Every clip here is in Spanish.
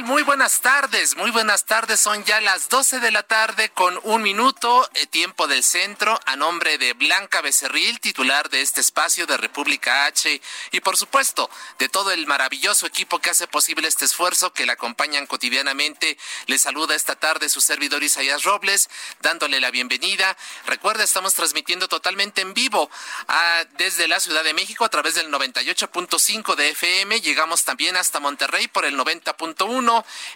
Muy buenas tardes, muy buenas tardes. Son ya las 12 de la tarde con un minuto, eh, tiempo del centro, a nombre de Blanca Becerril, titular de este espacio de República H, y por supuesto de todo el maravilloso equipo que hace posible este esfuerzo, que la acompañan cotidianamente. Le saluda esta tarde su servidor Isaías Robles, dándole la bienvenida. Recuerda, estamos transmitiendo totalmente en vivo ah, desde la Ciudad de México a través del 98.5 de FM. Llegamos también hasta Monterrey por el 90.1.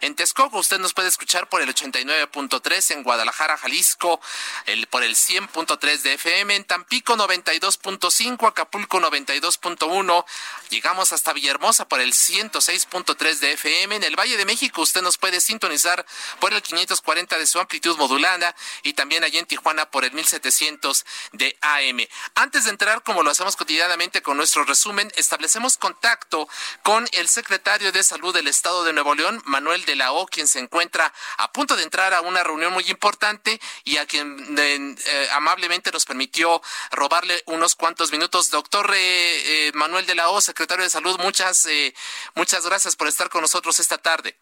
En Texcoco usted nos puede escuchar por el 89.3. En Guadalajara, Jalisco, el, por el 100.3 de FM. En Tampico, 92.5. Acapulco, 92.1. Llegamos hasta Villahermosa por el 106.3 de FM. En el Valle de México usted nos puede sintonizar por el 540 de su amplitud modulada y también allí en Tijuana por el 1700 de AM. Antes de entrar, como lo hacemos cotidianamente con nuestro resumen, establecemos contacto con el secretario de Salud del Estado de Nuevo León, Manuel de la O, quien se encuentra a punto de entrar a una reunión muy importante y a quien eh, eh, amablemente nos permitió robarle unos cuantos minutos. Doctor eh, Manuel de la O, secretario de Salud, muchas, muchas gracias por estar con nosotros esta tarde.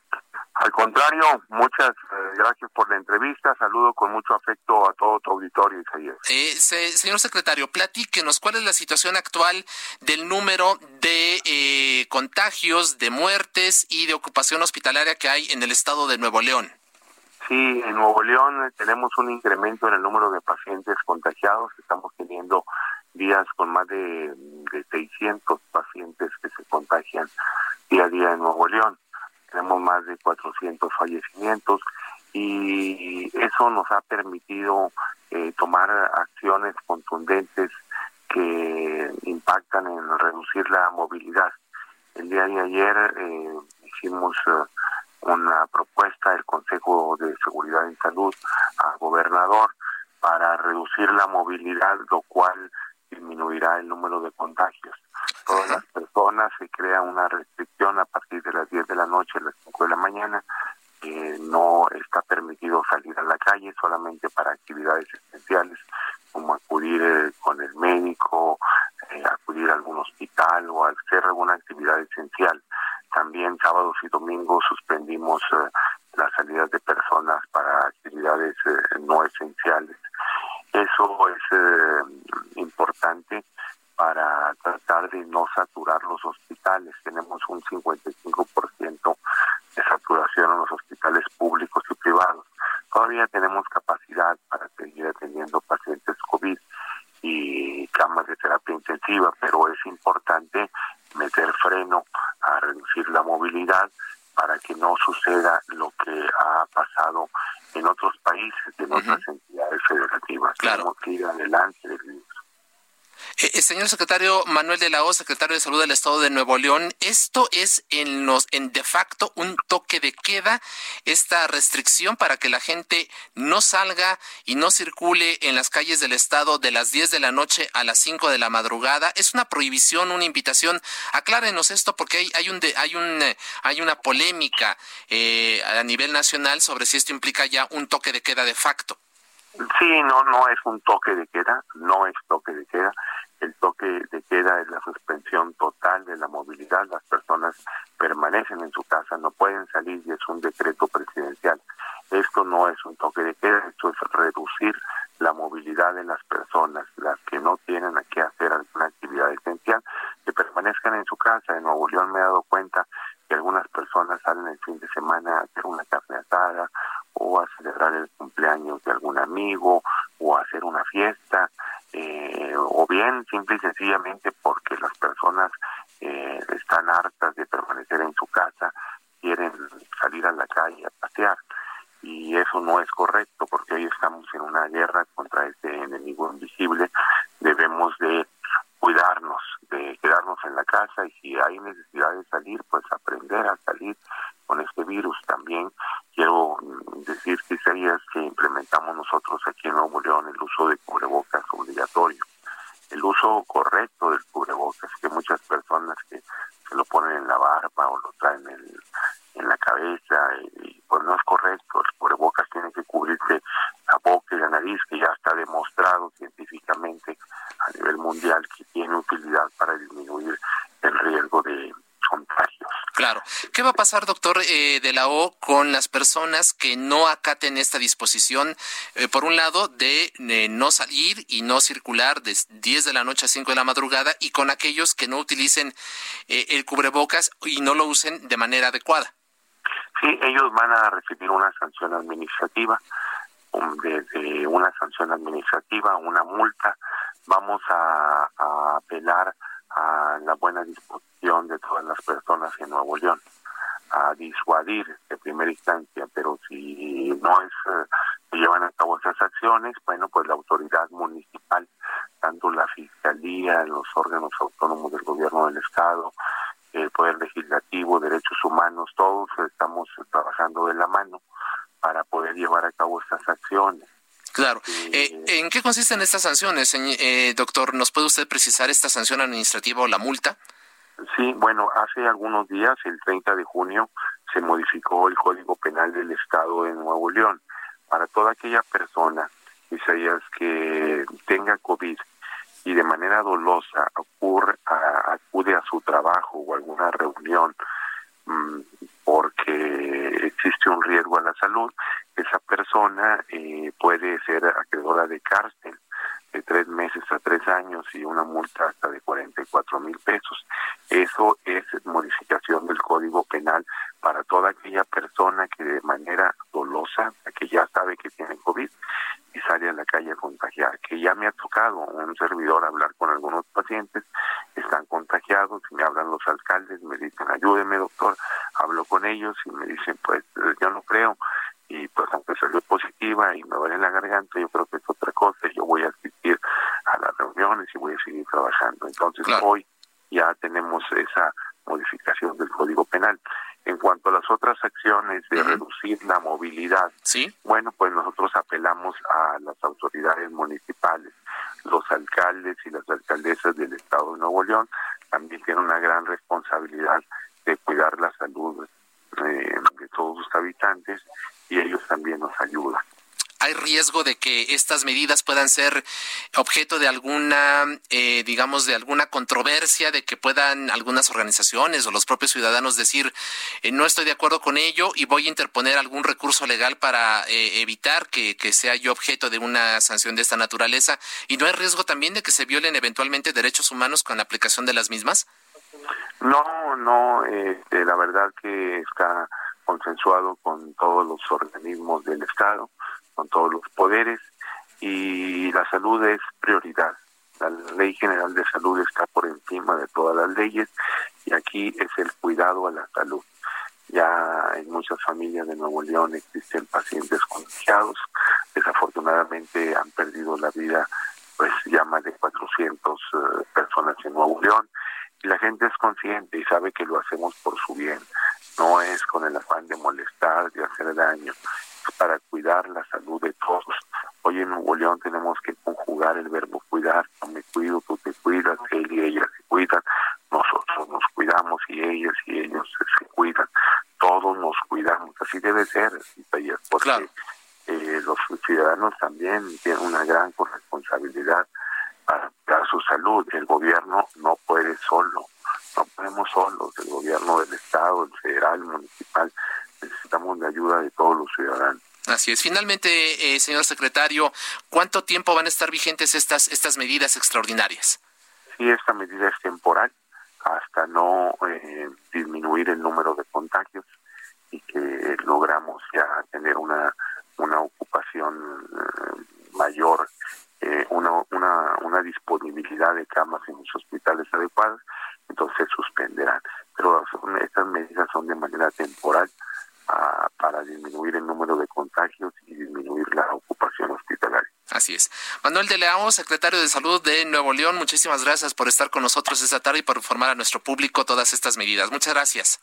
Al contrario, muchas eh, gracias por la entrevista. Saludo con mucho afecto a todo tu auditorio, Isaías. Eh, se- señor secretario, platíquenos cuál es la situación actual del número de eh, contagios, de muertes y de ocupación hospitalaria que hay en el estado de Nuevo León. Sí, en Nuevo León eh, tenemos un incremento en el número de pacientes contagiados. Estamos teniendo días con más de, de 600 pacientes que se contagian día a día en Nuevo León. Tenemos más de 400 fallecimientos y eso nos ha permitido eh, tomar acciones contundentes que impactan en reducir la movilidad. El día de ayer eh, hicimos eh, una propuesta del Consejo de Seguridad en Salud al gobernador para reducir la movilidad, lo cual disminuirá el número de contagios. Todas las personas se crea una restricción a partir de las 10 de la noche a las 5 de la mañana. que no está permitido salir a la calle solamente para actividades esenciales como acudir eh, con el médico, eh, acudir a algún hospital o hacer alguna actividad esencial. También sábados y domingos suspendimos eh, las salidas de personas para actividades eh, no esenciales. Eso es eh, para tratar de no saturar los hospitales. Tenemos un 55% de saturación en los hospitales públicos y privados. Todavía tenemos capacidad para seguir atendiendo pacientes COVID y camas de terapia intensiva, pero es importante meter freno a reducir la movilidad para que no suceda lo que ha pasado en otros países, en otras entidades federativas. Claro. Tenemos que ir adelante del virus. Eh, eh, señor secretario Manuel de la O, secretario de Salud del Estado de Nuevo León, ¿esto es en los en de facto un toque de queda, esta restricción para que la gente no salga y no circule en las calles del estado de las 10 de la noche a las 5 de la madrugada? ¿Es una prohibición, una invitación? Aclárenos esto porque hay, hay un de- hay un hay una polémica eh, a nivel nacional sobre si esto implica ya un toque de queda de facto. Sí, no, no es un toque de queda, no es toque de queda. El toque de queda es la suspensión total de la movilidad. Las personas permanecen en su casa, no pueden salir y es un decreto presidencial. Esto no es un toque de queda, esto es reducir la movilidad de las personas, las que no tienen a qué hacer alguna actividad esencial, que permanezcan en su casa. En Nuevo León me he dado cuenta que algunas personas salen el fin de semana a hacer una carne asada o a celebrar el cumpleaños de algún amigo o a hacer una fiesta. Simple y sencillamente porque las personas eh, están hartas de permanecer en su casa, quieren salir a la calle a pasear y eso no es correcto porque hoy estamos en una guerra contra este enemigo invisible. Debemos de cuidarnos, de quedarnos en la casa y si hay necesidad de salir, pues aprender a salir con este virus. También quiero decir que es que implementamos nosotros aquí en Nuevo León el uso de cubrebocas obligatorio. El uso correcto del cubrebocas, que muchas personas que se lo ponen en la barba o lo traen en, en la cabeza, y, pues no es correcto. El cubrebocas tiene que cubrirse la boca y la nariz, que ya está demostrado científicamente a nivel mundial que tiene utilidad para disminuir el riesgo de contagios. Claro. ¿Qué va a pasar, doctor eh, de la O, con las personas que no acaten esta disposición, eh, por un lado, de eh, no salir y no circular de 10 de la noche a 5 de la madrugada, y con aquellos que no utilicen el cubrebocas y no lo usen de manera adecuada? Sí, ellos van a recibir una sanción administrativa, desde una sanción administrativa, una multa. Vamos a apelar a la buena disposición de todas las personas en Nuevo León, a disuadir de primera instancia, pero si no es eh, se llevan a cabo esas acciones, bueno, pues la autoridad municipal, tanto la fiscalía, los órganos autónomos del gobierno del estado, el poder legislativo, derechos humanos, todos estamos trabajando de la mano para poder llevar a cabo estas acciones. Claro. Eh, ¿En qué consisten estas sanciones, eh, doctor? ¿Nos puede usted precisar esta sanción administrativa o la multa? Hace algunos días, el 30 de junio, se modificó el Código Penal del Estado de Nuevo León. Para toda aquella persona, Isaías, que tenga COVID y de manera dolosa ocurre, acude a su trabajo o alguna reunión mm, porque existe un riesgo a la salud, esa persona eh, puede ser acreedora de cárcel de tres meses a tres años y una multa hasta de 44 mil pesos. Eso es modificación del Código Penal para toda aquella persona que de manera dolosa, que ya sabe que tiene COVID y sale a la calle a contagiar, que ya me ha tocado un servidor hablar con algunos pacientes, están contagiados y me hablan los alcaldes, me dicen, ayúdeme doctor, hablo con ellos y me dicen, pues yo no creo, y pues aunque salió positiva y me duele en la garganta, yo creo que es otra cosa, yo voy a asistir a las reuniones y voy a seguir trabajando. Entonces hoy ya tenemos esa modificación del Código Penal. En cuanto a las otras acciones de reducir la movilidad, ¿Sí? bueno, pues nosotros apelamos a las autoridades municipales, los y las alcaldesas del Estado de Nuevo León también tienen una gran responsabilidad de cuidar la salud eh, de todos sus habitantes y ellos también nos ayudan. ¿Hay riesgo de que estas medidas puedan ser objeto de alguna, eh, digamos, de alguna controversia, de que puedan algunas organizaciones o los propios ciudadanos decir, eh, no estoy de acuerdo con ello y voy a interponer algún recurso legal para eh, evitar que, que sea yo objeto de una sanción de esta naturaleza? ¿Y no hay riesgo también de que se violen eventualmente derechos humanos con la aplicación de las mismas? No, no, este, la verdad que está consensuado con todos los organismos del Estado, con todos los poderes y la salud es prioridad. La ley general de salud está por encima de todas las leyes y aquí es el cuidado a la salud. Ya en muchas familias de Nuevo León existen pacientes contagiados. Desafortunadamente han perdido la vida pues ya más de 400 eh, personas en Nuevo León y la gente es consciente y sabe que lo hacemos por su bien no es con el afán de molestar, de hacer daño, es para cuidar la salud de todos. Hoy en Nuevo León tenemos que conjugar el verbo cuidar, no me cuido, tú te cuidas, él y ella se cuidan, nosotros nos cuidamos y ellas y ellos se cuidan, todos nos cuidamos, así debe ser, porque eh, los ciudadanos también tienen una gran corresponsabilidad para cuidar su salud, el gobierno no puede solo no podemos solos, el gobierno del Estado, el federal, el municipal, necesitamos la ayuda de todos los ciudadanos. Así es. Finalmente, eh, señor secretario, ¿cuánto tiempo van a estar vigentes estas, estas medidas extraordinarias? Sí, esta medida es temporal hasta no eh, disminuir el número de contagios y que logramos ya tener una, una ocupación eh, mayor eh, una, una, una disponibilidad de camas en los hospitales adecuadas, entonces suspenderán. Pero estas medidas son de manera temporal ah, para disminuir el número de contagios y disminuir la ocupación hospitalaria. Así es. Manuel de León, secretario de Salud de Nuevo León, muchísimas gracias por estar con nosotros esta tarde y por informar a nuestro público todas estas medidas. Muchas gracias.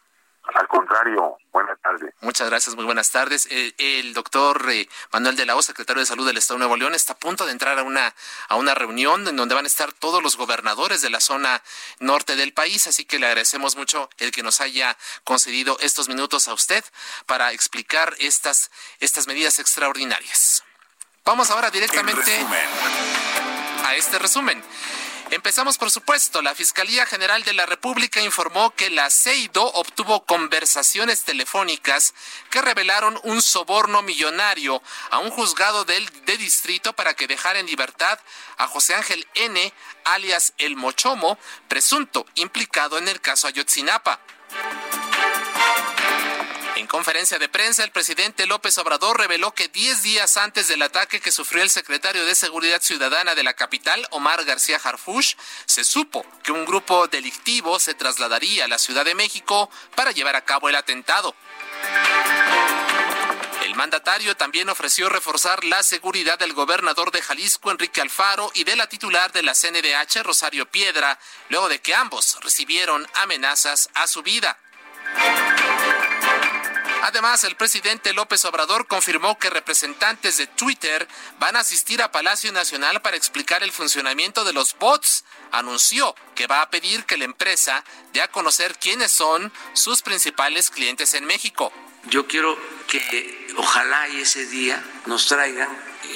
Al contrario, buenas tardes. Muchas gracias, muy buenas tardes. Eh, el doctor eh, Manuel de la O, secretario de Salud del Estado de Nuevo León, está a punto de entrar a una, a una reunión en donde van a estar todos los gobernadores de la zona norte del país, así que le agradecemos mucho el que nos haya concedido estos minutos a usted para explicar estas, estas medidas extraordinarias. Vamos ahora directamente a este resumen. Empezamos, por supuesto. La Fiscalía General de la República informó que la CEIDO obtuvo conversaciones telefónicas que revelaron un soborno millonario a un juzgado del, de distrito para que dejara en libertad a José Ángel N., alias El Mochomo, presunto implicado en el caso Ayotzinapa. En conferencia de prensa, el presidente López Obrador reveló que 10 días antes del ataque que sufrió el secretario de Seguridad Ciudadana de la capital, Omar García Harfush, se supo que un grupo delictivo se trasladaría a la Ciudad de México para llevar a cabo el atentado. El mandatario también ofreció reforzar la seguridad del gobernador de Jalisco, Enrique Alfaro, y de la titular de la CNDH, Rosario Piedra, luego de que ambos recibieron amenazas a su vida. Además, el presidente López Obrador confirmó que representantes de Twitter van a asistir a Palacio Nacional para explicar el funcionamiento de los bots. Anunció que va a pedir que la empresa dé a conocer quiénes son sus principales clientes en México. Yo quiero que ojalá y ese día nos traigan,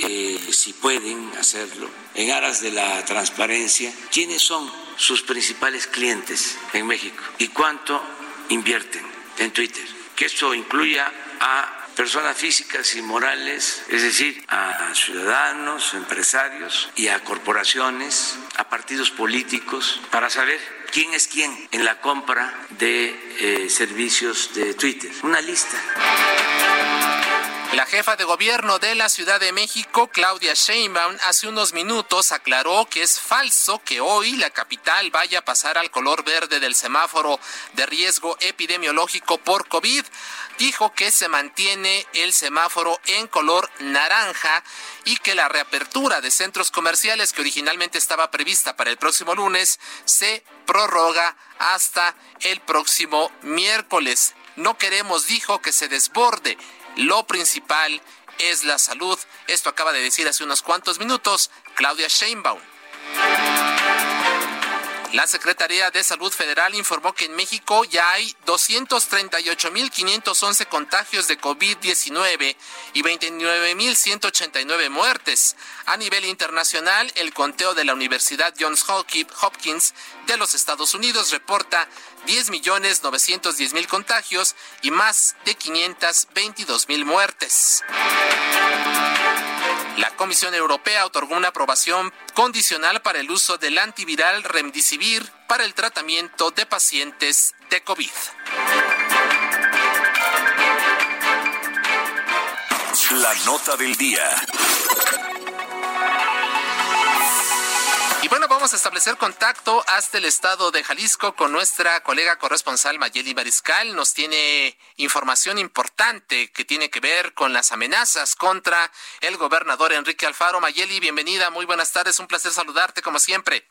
eh, si pueden hacerlo, en aras de la transparencia, quiénes son sus principales clientes en México y cuánto invierten en Twitter que esto incluya a personas físicas y morales, es decir, a ciudadanos, empresarios y a corporaciones, a partidos políticos, para saber quién es quién en la compra de eh, servicios de Twitter. Una lista. La jefa de gobierno de la Ciudad de México, Claudia Sheinbaum, hace unos minutos aclaró que es falso que hoy la capital vaya a pasar al color verde del semáforo de riesgo epidemiológico por COVID. Dijo que se mantiene el semáforo en color naranja y que la reapertura de centros comerciales que originalmente estaba prevista para el próximo lunes se prorroga hasta el próximo miércoles. No queremos, dijo, que se desborde lo principal es la salud. Esto acaba de decir hace unos cuantos minutos Claudia Sheinbaum. La Secretaría de Salud Federal informó que en México ya hay 238.511 contagios de COVID-19 y 29.189 muertes. A nivel internacional, el conteo de la Universidad Johns Hopkins de los Estados Unidos reporta 10.910.000 contagios y más de 522.000 muertes. La Comisión Europea otorgó una aprobación condicional para el uso del antiviral Remdesivir para el tratamiento de pacientes de COVID. La nota del día. Y bueno, vamos a establecer contacto hasta el estado de Jalisco con nuestra colega corresponsal Mayeli Mariscal. Nos tiene información importante que tiene que ver con las amenazas contra el gobernador Enrique Alfaro. Mayeli, bienvenida, muy buenas tardes, un placer saludarte como siempre.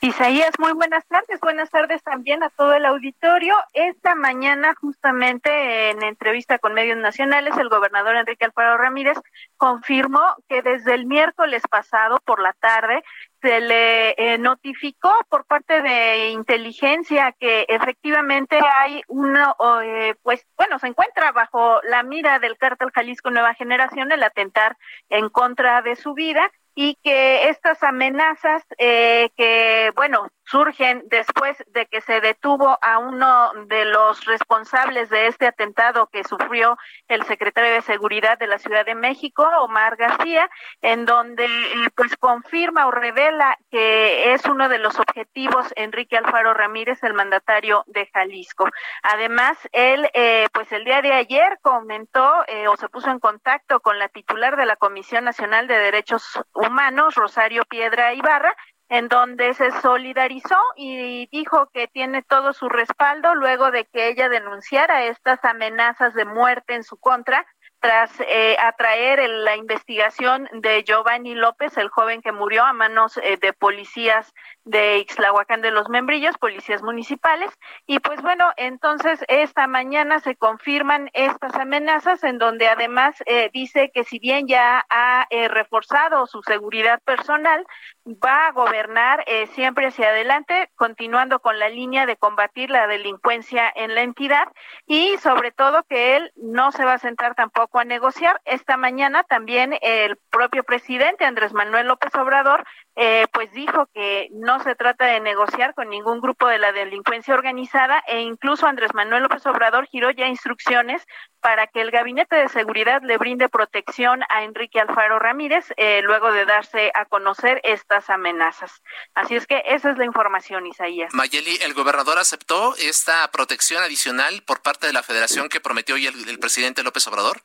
Isaías, muy buenas tardes. Buenas tardes también a todo el auditorio. Esta mañana, justamente en entrevista con medios nacionales, el gobernador Enrique Alfaro Ramírez confirmó que desde el miércoles pasado por la tarde se le eh, notificó por parte de inteligencia que efectivamente hay uno, eh, pues bueno, se encuentra bajo la mira del cártel Jalisco Nueva Generación el atentar en contra de su vida y que estas amenazas eh, que, bueno, surgen después de que se detuvo a uno de los responsables de este atentado que sufrió el secretario de Seguridad de la Ciudad de México, Omar García, en donde pues confirma o revela que es uno de los objetivos Enrique Alfaro Ramírez, el mandatario de Jalisco. Además, él eh, pues el día de ayer comentó eh, o se puso en contacto con la titular de la Comisión Nacional de Derechos Humanos, Rosario Piedra Ibarra, en donde se solidarizó y dijo que tiene todo su respaldo luego de que ella denunciara estas amenazas de muerte en su contra tras eh, atraer la investigación de Giovanni López, el joven que murió a manos eh, de policías de Ixlahuacán de los Membrillos, policías municipales. Y pues bueno, entonces esta mañana se confirman estas amenazas en donde además eh, dice que si bien ya ha reforzado su seguridad personal, va a gobernar siempre hacia adelante, continuando con la línea de combatir la delincuencia en la entidad y sobre todo que él no se va a sentar tampoco a negociar. Esta mañana también el propio presidente Andrés Manuel López Obrador eh, pues dijo que no se trata de negociar con ningún grupo de la delincuencia organizada e incluso Andrés Manuel López Obrador giró ya instrucciones para que el Gabinete de Seguridad le brinde protección a Enrique Alfaro Ramírez eh, luego de darse a conocer estas amenazas. Así es que esa es la información, Isaías. Mayeli, ¿el gobernador aceptó esta protección adicional por parte de la federación que prometió hoy el presidente López Obrador?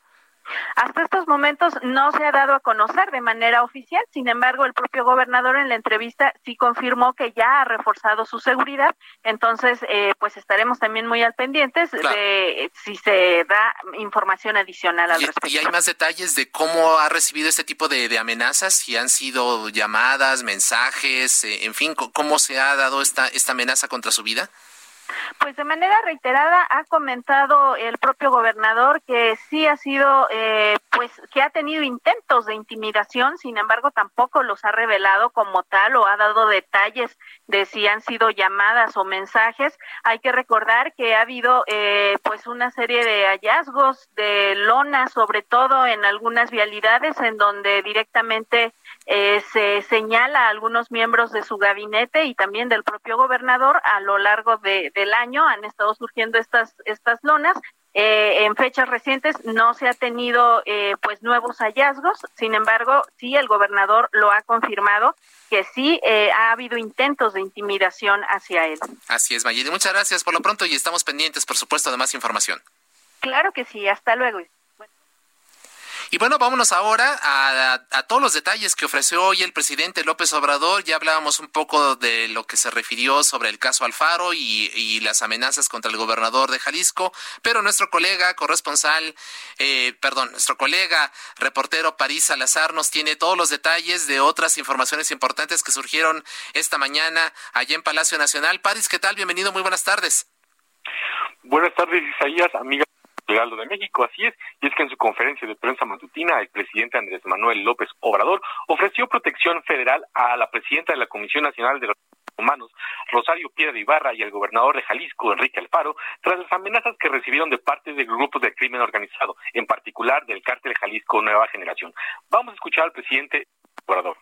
Hasta estos momentos no se ha dado a conocer de manera oficial, sin embargo, el propio gobernador en la entrevista sí confirmó que ya ha reforzado su seguridad, entonces eh, pues estaremos también muy al pendientes de si se da información adicional al respecto. ¿Y hay más detalles de cómo ha recibido este tipo de, amenazas? Si han sido llamadas, mensajes, eh, en fin, ¿cómo se ha dado esta, esta amenaza contra su vida? Pues de manera reiterada ha comentado el propio gobernador que sí ha sido, eh, pues que ha tenido intentos de intimidación, sin embargo tampoco los ha revelado como tal o ha dado detalles de si han sido llamadas o mensajes. Hay que recordar que ha habido eh, pues una serie de hallazgos de lona, sobre todo en algunas vialidades en donde directamente eh, se señala a algunos miembros de su gabinete y también del propio gobernador a lo largo de, del año han estado surgiendo estas estas lonas eh, en fechas recientes no se ha tenido eh, pues nuevos hallazgos, sin embargo, sí el gobernador lo ha confirmado que sí ha habido intentos de intimidación hacia él. Así es, Mayeli. Muchas gracias por lo pronto y estamos pendientes, por supuesto, de más información. Claro que sí. Hasta luego. Y bueno, vámonos ahora a, todos los detalles que ofreció hoy el presidente López Obrador. Ya hablábamos un poco de lo que se refirió sobre el caso Alfaro y, las amenazas contra el gobernador de Jalisco, pero nuestro colega corresponsal, eh, perdón, nuestro colega reportero París Salazar nos tiene todos los detalles de otras informaciones importantes que surgieron esta mañana allá en Palacio Nacional. París, ¿qué tal? Bienvenido, muy buenas tardes. Buenas tardes, Isaías, amiga de México. Así es, y es que en su conferencia de prensa matutina, el presidente Andrés Manuel López Obrador ofreció protección federal a la presidenta de la Comisión Nacional de los Humanos, Rosario Piedra Ibarra, y al gobernador de Jalisco, Enrique Alfaro, tras las amenazas que recibieron de parte de grupos de crimen organizado, en particular del cártel Jalisco Nueva Generación. Vamos a escuchar al presidente Obrador.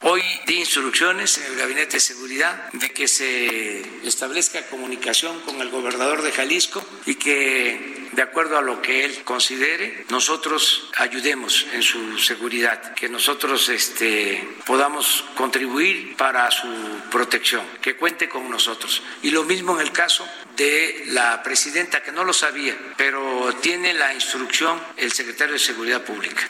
Hoy di instrucciones en el Gabinete de Seguridad de que se establezca comunicación con el gobernador de Jalisco y que, de acuerdo a lo que él considere, nosotros ayudemos en su seguridad, que nosotros este, podamos contribuir para su protección, que cuente con nosotros. Y lo mismo en el caso de la presidenta, que no lo sabía, pero tiene la instrucción el secretario de Seguridad Pública.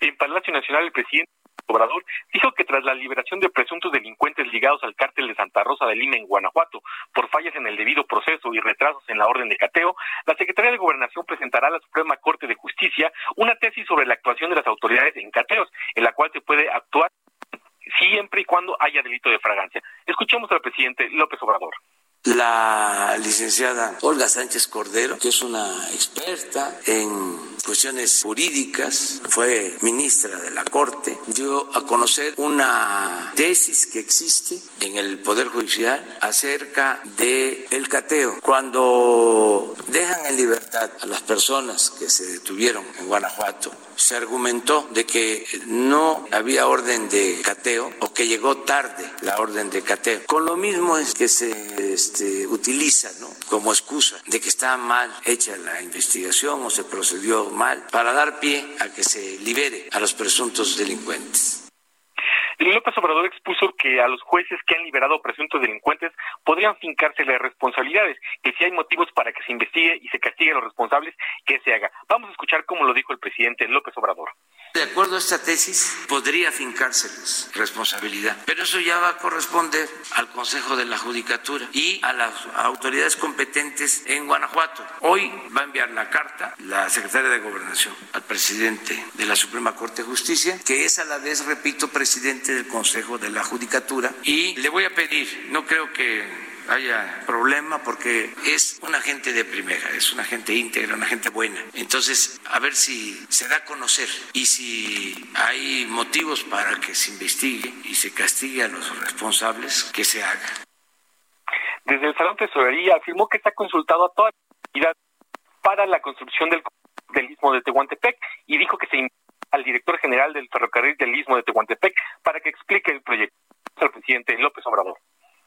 En Palacio Nacional, el presidente Obrador dijo que tras la liberación de presuntos delincuentes ligados al cártel de Santa Rosa de Lima en Guanajuato por fallas en el debido proceso y retrasos en la orden de cateo, la Secretaría de Gobernación presentará a la Suprema Corte de Justicia una tesis sobre la actuación de las autoridades en cateos, en la cual se puede actuar siempre y cuando haya delito de fragancia. Escuchemos al presidente López Obrador la licenciada Olga Sánchez Cordero, que es una experta en cuestiones jurídicas, fue ministra de la Corte, dio a conocer una tesis que existe en el Poder Judicial acerca de el cateo. Cuando dejan en libertad a las personas que se detuvieron en Guanajuato, se argumentó de que no había orden de cateo o que llegó tarde la orden de cateo. Con lo mismo es que se este, utiliza ¿no? como excusa de que está mal hecha la investigación o se procedió mal para dar pie a que se libere a los presuntos delincuentes. López Obrador expuso que a los jueces que han liberado presuntos delincuentes podrían fincarse las responsabilidades, que si hay motivos para que se investigue y se castigue a los responsables, que se haga. Vamos a escuchar cómo lo dijo el presidente López Obrador. De acuerdo a esta tesis, podría fincárseles responsabilidad, pero eso ya va a corresponder al Consejo de la Judicatura y a las autoridades competentes en Guanajuato. Hoy va a enviar la carta la secretaria de Gobernación al presidente de la Suprema Corte de Justicia, que es a la vez, repito, presidente del Consejo de la Judicatura, y le voy a pedir, no creo que haya problema porque es una gente de primera, es una gente íntegra, una gente buena. Entonces, a ver si se da a conocer y si hay motivos para que se investigue y se castigue a los responsables, que se haga. Desde el Salón Tesorería afirmó que está consultado a toda la comunidad para la construcción del, del Istmo de Tehuantepec y dijo que se invita al director general del ferrocarril del Istmo de Tehuantepec para que explique el proyecto. El presidente López Obrador.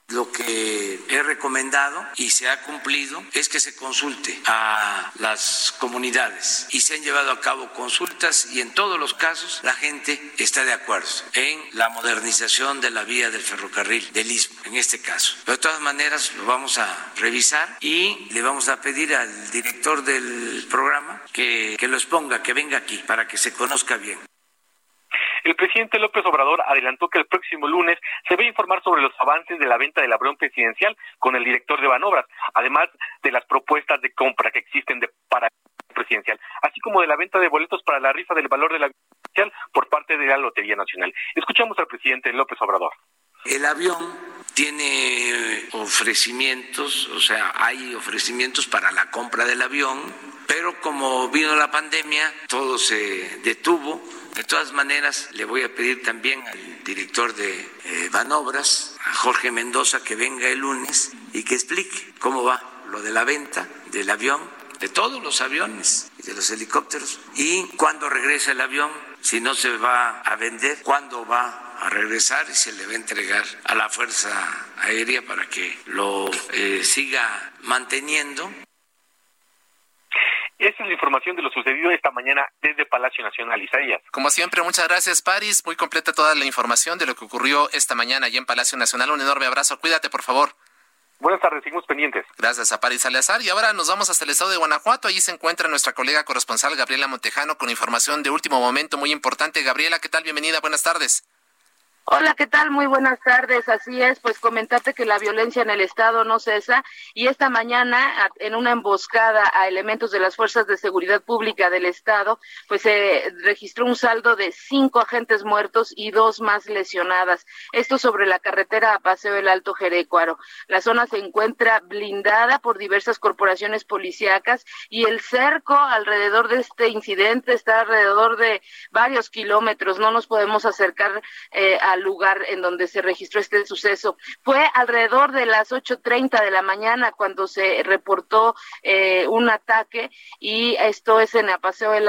Lo que he recomendado y se ha cumplido es que se consulte a las comunidades y se han llevado a cabo consultas y en todos los casos la gente está de acuerdo en la modernización de la vía del ferrocarril del Istmo, en este caso. De todas maneras lo vamos a revisar y le vamos a pedir al director del programa que, que lo exponga, que venga aquí para que se conozca bien. El presidente López Obrador adelantó que el próximo lunes se va a informar sobre los avances de la venta del avión presidencial con el director de Banobras, además de las propuestas de compra que existen de, para presidencial, así como de la venta de boletos para la rifa del valor del avión presidencial por parte de la Lotería Nacional. Escuchamos al presidente López Obrador. El avión tiene ofrecimientos, o sea, hay ofrecimientos para la compra del avión, pero como vino la pandemia, todo se detuvo. De todas maneras, le voy a pedir también al director de eh, Banobras, a Jorge Mendoza, que venga el lunes y que explique cómo va lo de la venta del avión, de todos los aviones y de los helicópteros, y cuándo regresa el avión, si no se va a vender, cuándo va a regresar y se le va a entregar a la Fuerza Aérea para que lo eh, siga manteniendo esa es la información de lo sucedido esta mañana desde Palacio Nacional, Isaías. Como siempre, muchas gracias, Paris. Muy completa toda la información de lo que ocurrió esta mañana allí en Palacio Nacional. Un enorme abrazo. Cuídate, por favor. Buenas tardes, seguimos pendientes. Gracias a Paris Salazar. Y ahora nos vamos hasta el estado de Guanajuato. Allí se encuentra nuestra colega corresponsal Gabriela Montejano con información de último momento muy importante. Gabriela, ¿qué tal? Bienvenida, buenas tardes. Hola, ¿qué tal? Muy buenas tardes. Así es, pues comentarte que la violencia en el Estado no cesa y esta mañana, en una emboscada a elementos de las Fuerzas de Seguridad Pública del Estado, pues se registró un saldo de cinco agentes muertos y dos más lesionadas. Esto sobre la carretera a Paseo del Alto Jerecuaro. La zona se encuentra blindada por diversas corporaciones policíacas y el cerco alrededor de este incidente está alrededor de varios kilómetros. No nos podemos acercar eh, a lugar en donde se registró este suceso. Fue alrededor de las 8.30 de la mañana cuando se reportó eh, un ataque y esto es en la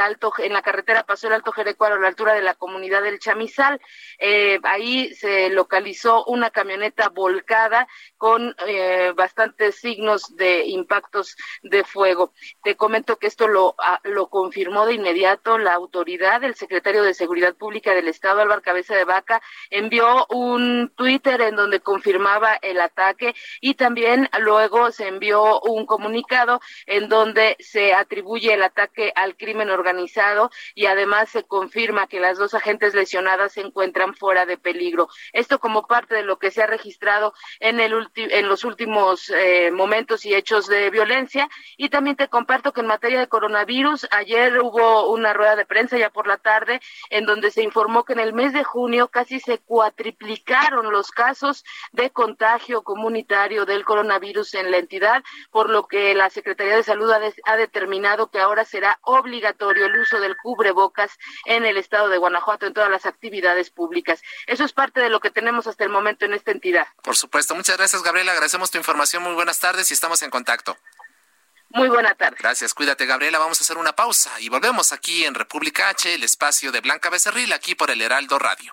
Alto, en la carretera Paseo del Alto Jerecuaro, a la altura de la comunidad del Chamizal. Eh, ahí se localizó una camioneta volcada con eh, bastantes signos de impactos de fuego. Te comento que esto lo, ah, lo confirmó de inmediato la autoridad, el secretario de Seguridad Pública del Estado, Álvaro Cabeza de Vaca, envió un Twitter en donde confirmaba el ataque y también luego se envió un comunicado en donde se atribuye el ataque al crimen organizado y además se confirma que las dos agentes lesionadas se encuentran fuera de peligro. Esto como parte de lo que se ha registrado en, el en los últimos eh, momentos y hechos de violencia. Y también te comparto que en materia de coronavirus, ayer hubo una rueda de prensa ya por la tarde en donde se informó que en el mes de junio casi se cuatriplicaron los casos de contagio comunitario del coronavirus en la entidad, por lo que la Secretaría de Salud ha, ha determinado que ahora será obligatorio el uso del cubrebocas en el estado de Guanajuato en todas las actividades públicas. Eso es parte de lo que tenemos hasta el momento en esta entidad. Por supuesto. Muchas gracias, Gabriela. Agradecemos tu información. Muy buenas tardes y estamos en contacto. Muy buena tarde. Gracias, cuídate Gabriela. Vamos a hacer una pausa y volvemos aquí en República H, el espacio de Blanca Becerril, aquí por el Heraldo Radio.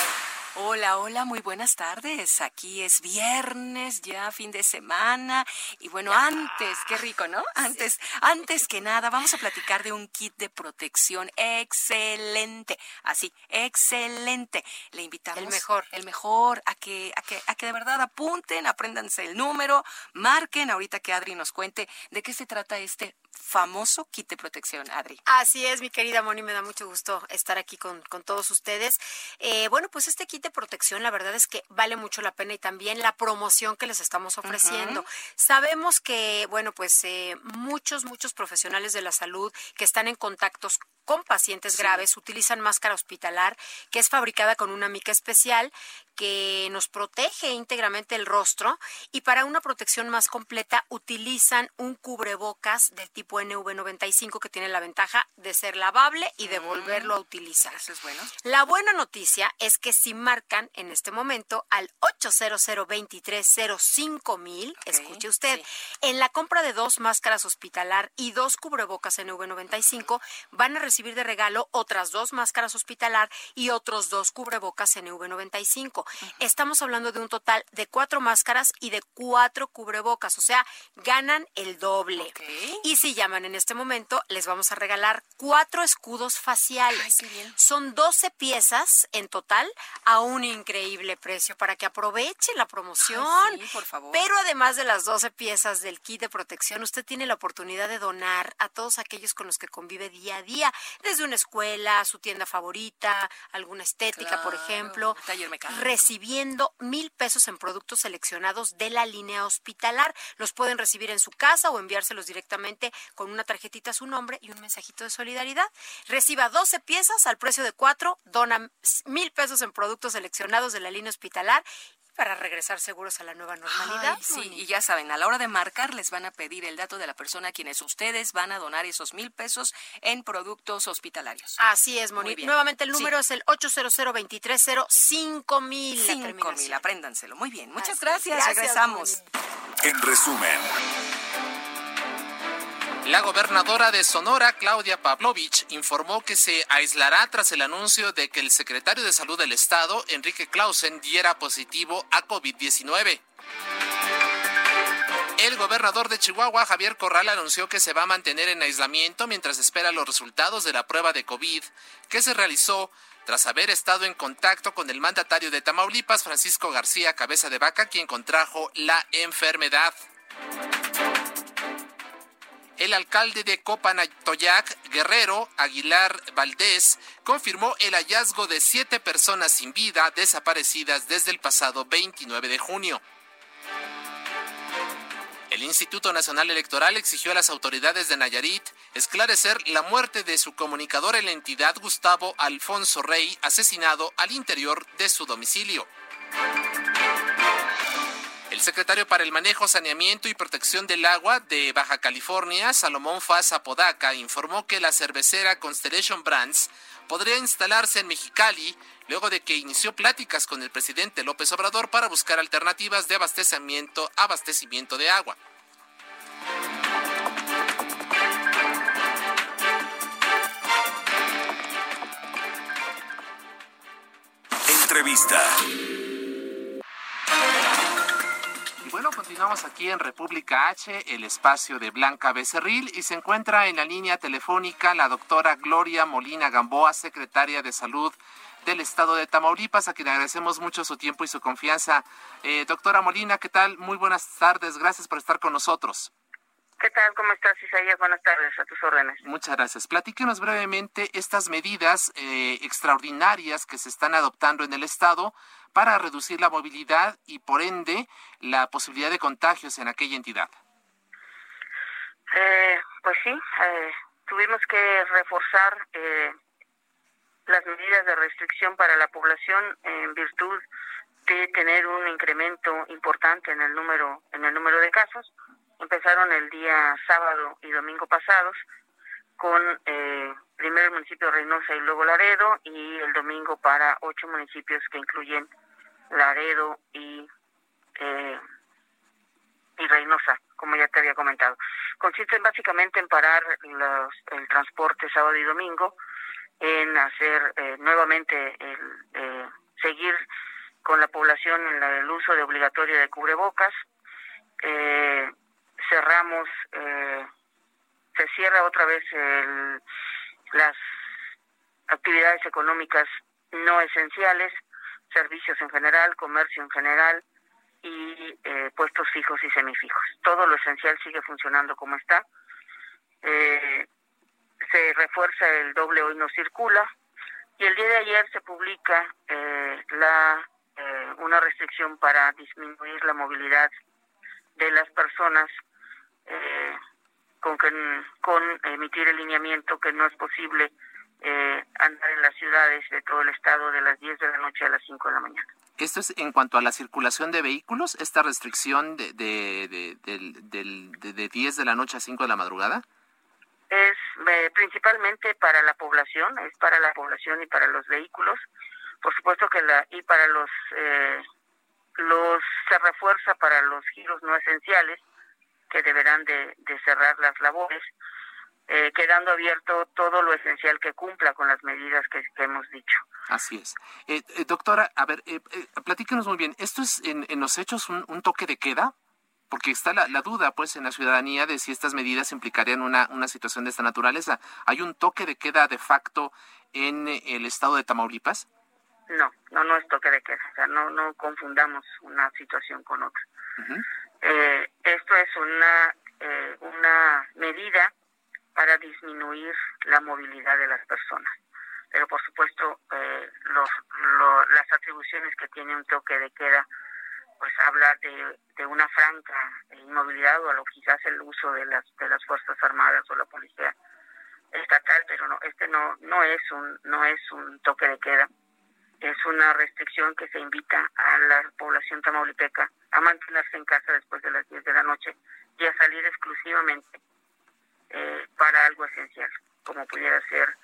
Hola, hola, muy buenas tardes. Aquí es viernes, ya fin de semana. Y bueno, antes, qué rico, ¿no? Antes, antes que nada, vamos a platicar de un kit de protección excelente. Así, excelente. Le invitamos. El mejor. El mejor, a que, a que, a que de verdad apunten, apréndanse el número, marquen ahorita que Adri nos cuente de qué se trata este famoso kit de protección, Adri. Así es, mi querida Moni, me da mucho gusto estar aquí con, con todos ustedes. Eh, bueno, pues este kit de protección, la verdad es que vale mucho la pena y también la promoción que les estamos ofreciendo. Sabemos que, bueno, pues eh, muchos, muchos profesionales de la salud que están en contactos con pacientes graves utilizan máscara hospitalar que es fabricada con una mica especial que nos protege íntegramente el rostro y para una protección más completa utilizan un cubrebocas del tipo NV95 que tiene la ventaja de ser lavable y de volverlo a utilizar. Eso es bueno. La buena noticia es que si marcan en este momento al 800 mil, escuche usted, en la compra de dos máscaras hospitalar y dos cubrebocas NV95 van a recibir de regalo otras dos máscaras hospitalar y otros dos cubrebocas NV95. Estamos hablando de un total de cuatro máscaras y de cuatro cubrebocas, o sea, ganan el doble. Y si llaman en este momento, les vamos a regalar cuatro escudos faciales. Son 12 piezas en total a un increíble precio para que aprovechen la promoción. por favor. Pero además de las 12 piezas del kit de protección, usted tiene la oportunidad de donar a todos aquellos con los que convive día a día, desde una escuela, su tienda favorita, alguna estética, por ejemplo, taller mecánico. recibiendo mil pesos en productos seleccionados de la línea hospitalar. Los pueden recibir en su casa o enviárselos directamente con una tarjetita a su nombre y un mensajito de solidaridad. Reciba 12 piezas al precio de cuatro, dona mil pesos en productos seleccionados de la línea hospitalar para regresar seguros a la nueva normalidad. Ay, sí, y ya saben, a la hora de marcar les van a pedir el dato de la persona a quienes ustedes van a donar esos mil pesos en productos hospitalarios. Así es, Moni. Muy bien. Nuevamente el Sí. número es el 800 230 5000 la Cinco terminación. mil, apréndanselo. Muy bien, muchas. Gracias, Regresamos. En resumen, La gobernadora de Sonora, Claudia Pavlovich, informó que se aislará tras el anuncio de que el secretario de Salud del Estado, Enrique Clausen, diera positivo a COVID-19. El gobernador de Chihuahua, Javier Corral, anunció que se va a mantener en aislamiento mientras espera los resultados de la prueba de COVID que se realizó tras haber estado en contacto con el mandatario de Tamaulipas, Francisco García Cabeza de Vaca, quien contrajo la enfermedad. El alcalde de Copanatoyac, Guerrero Aguilar Valdés, confirmó el hallazgo de siete personas sin vida desaparecidas desde el pasado 29 de junio. El Instituto Nacional Electoral exigió a las autoridades de Nayarit esclarecer la muerte de su comunicador en la entidad Gustavo Alfonso Rey, asesinado al interior de su domicilio. El secretario para el Manejo, Saneamiento y Protección del Agua de Baja California, Salomón Faz Apodaca, informó que la cervecera Constellation Brands podría instalarse en Mexicali luego de que inició pláticas con el presidente López Obrador para buscar alternativas de abastecimiento, abastecimiento de agua. Entrevista. Bueno, continuamos aquí en República H, el espacio de Blanca Becerril, y se encuentra en la línea telefónica la doctora Gloria Molina Gamboa, secretaria de Salud del Estado de Tamaulipas, a quien agradecemos mucho su tiempo y su confianza. Eh, doctora Molina, ¿qué tal? Muy buenas tardes, gracias por estar con nosotros. ¿Qué tal? ¿Cómo estás, Isaías? Buenas tardes, a tus órdenes. Muchas gracias. Platíquenos brevemente estas medidas eh, extraordinarias que se están adoptando en el Estado para reducir la movilidad y, por ende, la posibilidad de contagios en aquella entidad. Eh, pues sí, eh, tuvimos que reforzar eh, las medidas de restricción para la población en virtud de tener un incremento importante en el número en el número de casos empezaron el día sábado y domingo pasados con eh, primero el municipio de Reynosa y luego Laredo y el domingo para ocho municipios que incluyen Laredo y eh, y Reynosa, como ya te había comentado. Consisten básicamente en parar los, el transporte sábado y domingo, en hacer eh, nuevamente el eh, seguir con la población en el uso de obligatorio de cubrebocas, eh, cerramos, eh, se cierra otra vez el, las actividades económicas no esenciales, servicios en general, comercio en general y eh, puestos fijos y semifijos. Todo lo esencial sigue funcionando como está. Eh, se refuerza el doble hoy no circula y el día de ayer se publica eh, la eh, una restricción para disminuir la movilidad de las personas eh, con, que, con emitir el lineamiento que no es posible eh, andar en las ciudades de todo el estado de las 10 de la noche a las 5 de la mañana. Esto es en cuanto a la circulación de vehículos, esta restricción de, de, de, de 10 de la noche a 5 de la madrugada. Es eh, principalmente para la población, es para la población y para los vehículos. Por supuesto que la y para los eh, los se refuerza para los giros no esenciales que deberán de, de cerrar las labores, eh, quedando abierto todo lo esencial que cumpla con las medidas que, que hemos dicho. Así es. Eh, eh, doctora, a ver, eh, eh, platíquenos muy bien. ¿Esto es en, en los hechos un, un toque de queda? Porque está la, la duda, pues, en la ciudadanía de si estas medidas implicarían una, una situación de esta naturaleza. ¿Hay un toque de queda de facto en eh, el estado de Tamaulipas? No, no, no es toque de queda, o sea, no, no confundamos una situación con otra. Eh, esto es una, eh, una medida para disminuir la movilidad de las personas. Pero por supuesto, eh, los, lo- las atribuciones que tiene un toque de queda, pues habla de, una franca inmovilidad o lo quizás el uso de las, de las Fuerzas Armadas o la Policía Estatal, pero no, este no, no es un, no es un toque de queda es una restricción que se invita a la población tamaulipeca a mantenerse en casa después de las 10 de la noche y a salir exclusivamente eh, para algo esencial, como pudiera ser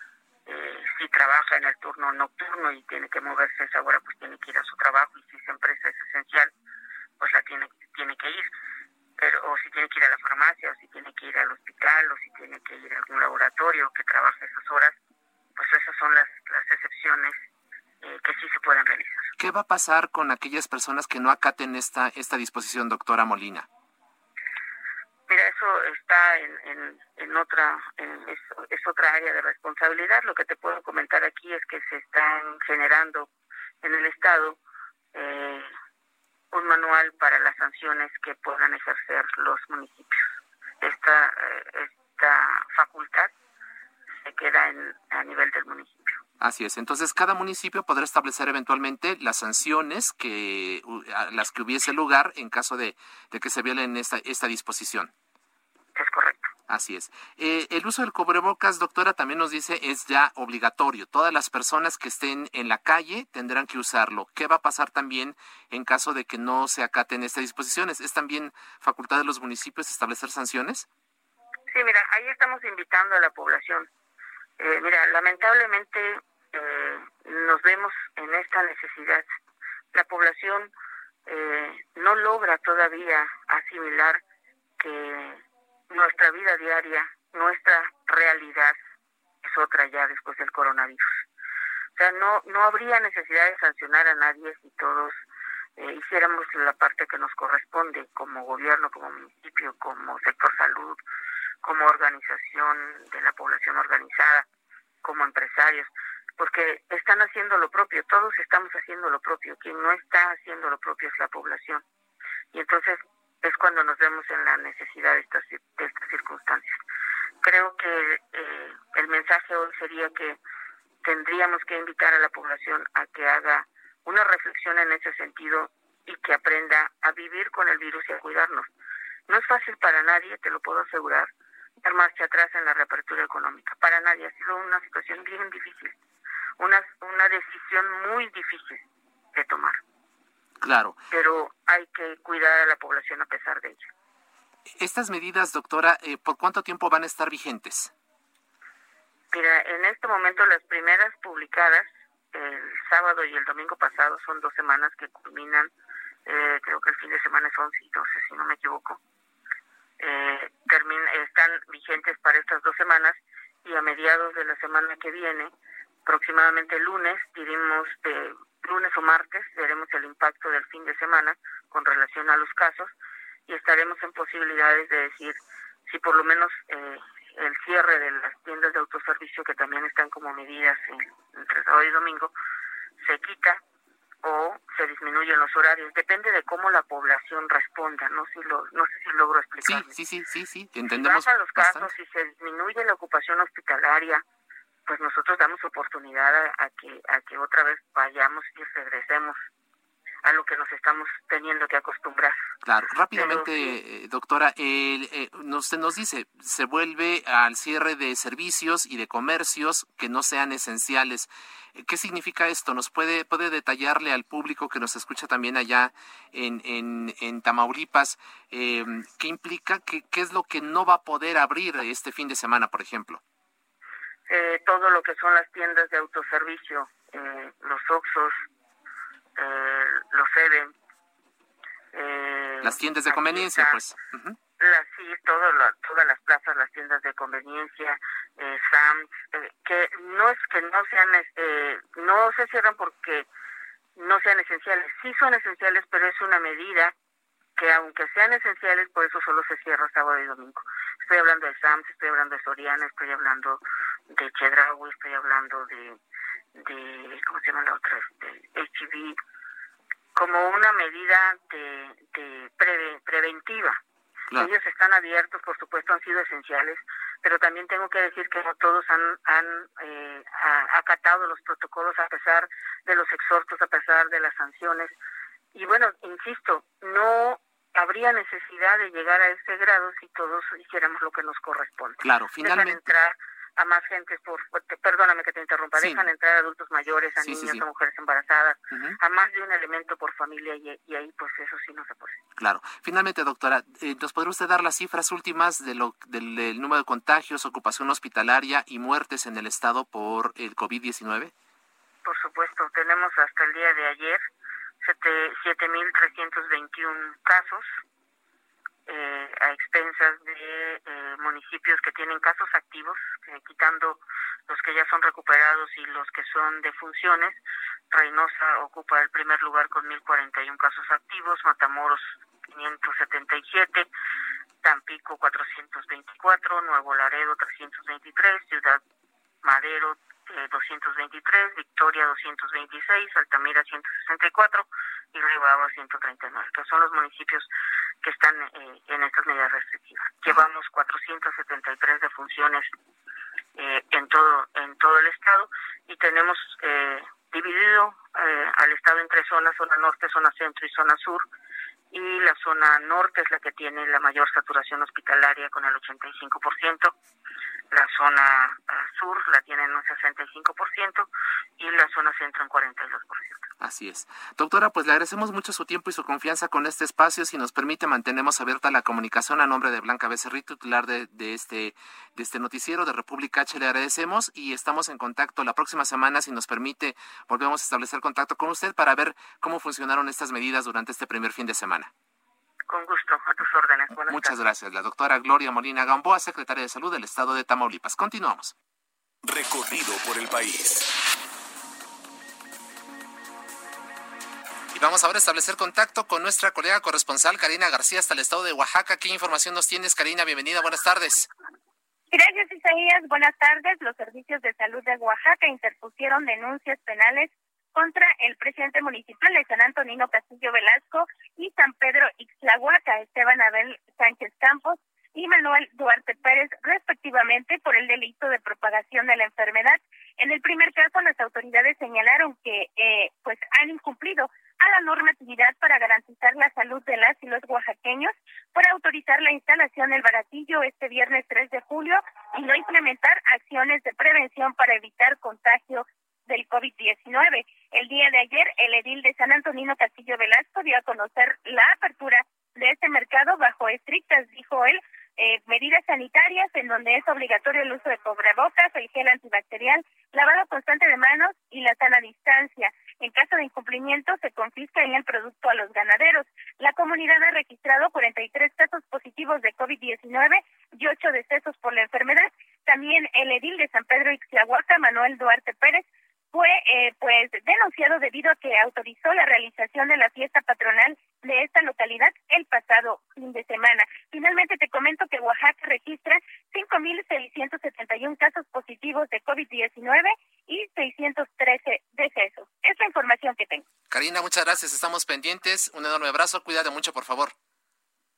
eh, si trabaja en el turno nocturno y tiene que moverse esa hora, pues tiene que ir a su trabajo y si esa empresa es esencial, pues la tiene, tiene que ir. Pero, o si tiene que ir a la farmacia, o si tiene que ir al hospital, o si tiene que ir a algún laboratorio que trabaje esas horas, pues esas son las, las excepciones eh, que sí se pueden realizar. ¿Qué va a pasar con aquellas personas que no acaten esta, esta disposición, doctora Molina? Mira, eso está en, en, en otra, es, es otra área de responsabilidad. Lo que te puedo comentar aquí es que se están generando en el Estado eh, un manual para las sanciones que puedan ejercer los municipios. Esta, eh, esta facultad se queda en, a nivel del municipio. Así es. Entonces, cada municipio podrá establecer eventualmente las sanciones que a las que hubiese lugar en caso de, de que se violen esta, esta disposición. Es correcto. Así es. Eh, el uso del cubrebocas, doctora, también nos dice es ya obligatorio. Todas las personas que estén en la calle tendrán que usarlo. ¿Qué va a pasar también en caso de que no se acaten estas disposiciones? ¿Es también facultad de los municipios establecer sanciones? Sí, mira, ahí estamos invitando a la población. Eh, mira, lamentablemente eh, nos vemos en esta necesidad. La población eh, no logra todavía asimilar que nuestra vida diaria, nuestra realidad es otra ya después del coronavirus. O sea, no, no habría necesidad de sancionar a nadie si todos eh, hiciéramos la parte que nos corresponde como gobierno, como municipio, como sector salud, como organización de la población organizada, como empresarios, porque están haciendo lo propio, todos estamos haciendo lo propio, quien no está haciendo lo propio es la población. Y entonces es cuando nos vemos en la necesidad de estas, circunstancias. Creo que eh, el mensaje hoy sería que tendríamos que invitar a la población a que haga una reflexión en ese sentido y que aprenda a vivir con el virus y a cuidarnos. No es fácil para nadie, te lo puedo asegurar, dar marcha atrás en la reapertura económica. Para nadie ha sido una situación bien difícil, una, una decisión muy difícil de tomar. Claro. Pero hay que cuidar a la población a pesar de ello. Estas medidas, doctora, eh, ¿por cuánto tiempo van a estar vigentes? Mira, en este momento las primeras publicadas, el sábado y el domingo pasado, son dos semanas que culminan, eh, creo que el fin de semana es 11 y 12, si no me equivoco. Eh, están vigentes para estas dos semanas y a mediados de la semana que viene, aproximadamente lunes, diremos eh, lunes o martes, veremos el impacto del fin de semana con relación a los casos y estaremos en posibilidades de decir si por lo menos eh, el cierre de las tiendas de autoservicio que también están como medidas entre sábado y domingo se quita o se disminuyen los horarios. Depende de cómo la población responda. No, si lo, no sé si logro explicar. Sí, sí, sí, sí, entendemos. Si los casos, y se disminuye la ocupación hospitalaria, pues nosotros damos oportunidad a, que a que otra vez vayamos y regresemos a lo que nos estamos teniendo que acostumbrar. Claro, rápidamente, eh, doctora, eh, usted nos dice, se vuelve al cierre de servicios y de comercios que no sean esenciales. ¿Qué significa esto? ¿Nos puede, puede detallarle al público que nos escucha también allá en, en, en Tamaulipas eh, qué implica, qué, qué es lo que no va a poder abrir este fin de semana, por ejemplo? Eh, todo lo que son las tiendas de autoservicio, eh, los Oxos, eh, los Eben. Eh, las tiendas de conveniencia, pues. sí, todo todas las plazas, las tiendas de conveniencia, eh, Sam's, eh, que no es que no sean, eh, no se cierran porque no sean esenciales. Sí son esenciales, pero es una medida que aunque sean esenciales, por eso solo se cierra sábado y domingo. Estoy hablando de Sam's, estoy hablando de Soriana, estoy hablando de Chedraui, estoy hablando de, de ¿cómo se llama la otra? De HB, como una medida de, de preventiva. Ellos están abiertos, por supuesto, han sido esenciales, pero también tengo que decir que no todos han, han eh, acatado los protocolos a pesar de los exhortos, a pesar de las sanciones. Y bueno, insisto, no habría necesidad de llegar a ese grado si todos hiciéramos lo que nos corresponde. Claro, finalmente. entrar a más gente, por, perdóname que te interrumpa, dejan entrar a adultos mayores, a niños, a mujeres embarazadas, a más de un elemento por familia y, ahí pues eso sí no se puede. Claro. Finalmente, doctora, eh, ¿nos podría usted dar las cifras últimas de lo, del, número de contagios, ocupación hospitalaria y muertes en el estado por el COVID-19? Por supuesto, tenemos hasta el día de ayer 7.321 casos, eh, a expensas de eh, municipios que tienen casos activos, quitando los que ya son recuperados y los que son de funciones. Reynosa ocupa el primer lugar con 1.041 casos activos, Matamoros 577, Tampico 424, Nuevo Laredo 323, Ciudad Madero 223, Victoria 226, Altamira 164 y Ribaba 139, que son los municipios que están eh, en estas medidas restrictivas. Llevamos 473 defunciones eh, en todo en todo el estado y tenemos eh, dividido al estado en tres zonas, zona norte, zona centro y zona sur, y la zona norte es la que tiene la mayor saturación hospitalaria con el 85%, la zona ah, sur la tiene en un 65% y la zona centro en 42%. Así es. Doctora, pues le agradecemos mucho su tiempo y su confianza con este espacio. Si nos permite, mantenemos abierta la comunicación a nombre de Blanca Becerril, titular de, de, este, de este noticiero de República H. Le agradecemos y estamos en contacto la próxima semana. Si nos permite, volvemos a establecer contacto con usted para ver cómo funcionaron estas medidas durante este primer fin de semana. Con gusto, a tus órdenes. Buenas Muchas tardes. gracias. La doctora Gloria Molina Gamboa, secretaria de Salud del Estado de Tamaulipas. Continuamos. Recorrido por el país. Y vamos ahora a establecer contacto con nuestra colega corresponsal Karina García hasta el estado de Oaxaca. ¿Qué información nos tienes, Karina? Bienvenida, buenas tardes. Gracias, Isaías. Buenas tardes. Los servicios de salud de Oaxaca interpusieron denuncias penales contra el presidente municipal de San Antonino Castillo Velasco y San Pedro Ixlahuaca, Esteban Abel Sánchez Campos y Manuel Duarte Pérez, respectivamente, por el delito de propagación de la enfermedad. En el primer caso, las autoridades señalaron que eh, pues han incumplido a la normatividad para garantizar la salud de las y los oaxaqueños por autorizar la instalación del baratillo este viernes 3 de julio y no implementar acciones de prevención para evitar contagio del COVID-19. El día de ayer, el edil de San Antonino Castillo Velasco dio a conocer la apertura de este mercado bajo estrictas, dijo él, eh, medidas sanitarias en donde es obligatorio el uso de cubrebocas, el gel antibacterial, lavado constante de manos y la sana distancia. En caso de incumplimiento, se confisca en el producto a los ganaderos. La comunidad ha registrado 43 casos positivos de COVID-19 y 8 decesos por la enfermedad. También el edil de San Pedro Ixtlahuaca, Manuel Duarte Pérez, fue eh, pues denunciado debido a que autorizó la realización de la fiesta patronal de esta localidad el pasado fin de semana. Finalmente te comento que Oaxaca registra 5.671 casos positivos de COVID-19 y 613 decesos. Es la información que tengo. Karina, muchas gracias. Estamos pendientes. Un enorme abrazo. Cuídate mucho, por favor.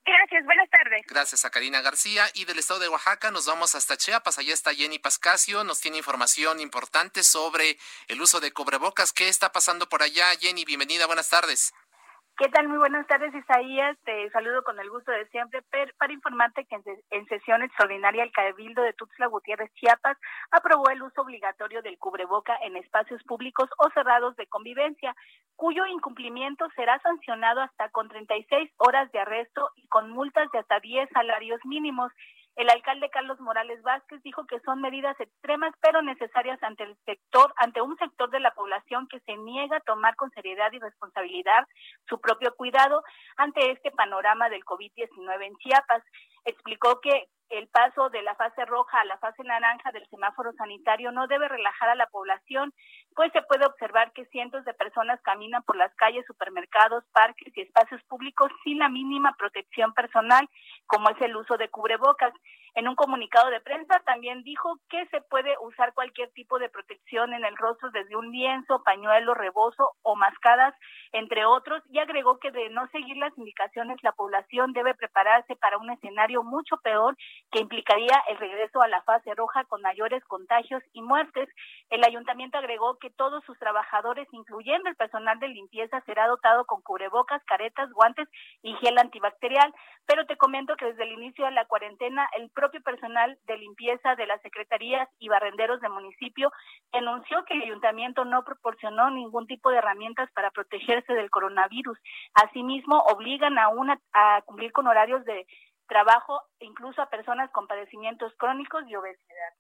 Gracias, buenas tardes. Gracias a Karina García. Y del estado de Oaxaca nos vamos hasta Chiapas. Allá está Jenny Pascasio. Nos tiene información importante sobre el uso de cubrebocas. ¿Qué está pasando por allá? Jenny, bienvenida. Buenas tardes. ¿Qué tal? Muy buenas tardes, Isaías. Te saludo con el gusto de siempre para informarte que en, sesión extraordinaria el Cabildo de Tuxtla Gutiérrez, Chiapas, aprobó el uso obligatorio del cubreboca en espacios públicos o cerrados de convivencia, cuyo incumplimiento será sancionado hasta con 36 horas de arresto y con multas de hasta 10 salarios mínimos. El alcalde Carlos Morales Vázquez dijo que son medidas extremas pero necesarias ante el sector, ante un sector de la población que se niega a tomar con seriedad y responsabilidad su propio cuidado ante este panorama del COVID-19 en Chiapas. Explicó que el paso de la fase roja a la fase naranja del semáforo sanitario no debe relajar a la población, pues se puede observar que cientos de personas caminan por las calles, supermercados, parques y espacios públicos sin la mínima protección personal, como es el uso de cubrebocas. En un comunicado de prensa también dijo que se puede usar cualquier tipo de protección en el rostro desde un lienzo, pañuelo, rebozo o mascadas, entre otros, y agregó que de no seguir las indicaciones la población debe prepararse para un escenario mucho peor que implicaría el regreso a la fase roja con mayores contagios y muertes. El ayuntamiento agregó que todos sus trabajadores, incluyendo el personal de limpieza, será dotado con cubrebocas, caretas, guantes y gel antibacterial. Pero te comento que desde el inicio de la cuarentena, el propio personal de limpieza de las secretarías y barrenderos del municipio denunció que el ayuntamiento no proporcionó ningún tipo de herramientas para protegerse del coronavirus. Asimismo, obligan a, una, a cumplir con horarios de trabajo incluso a personas con padecimientos crónicos y obesidad.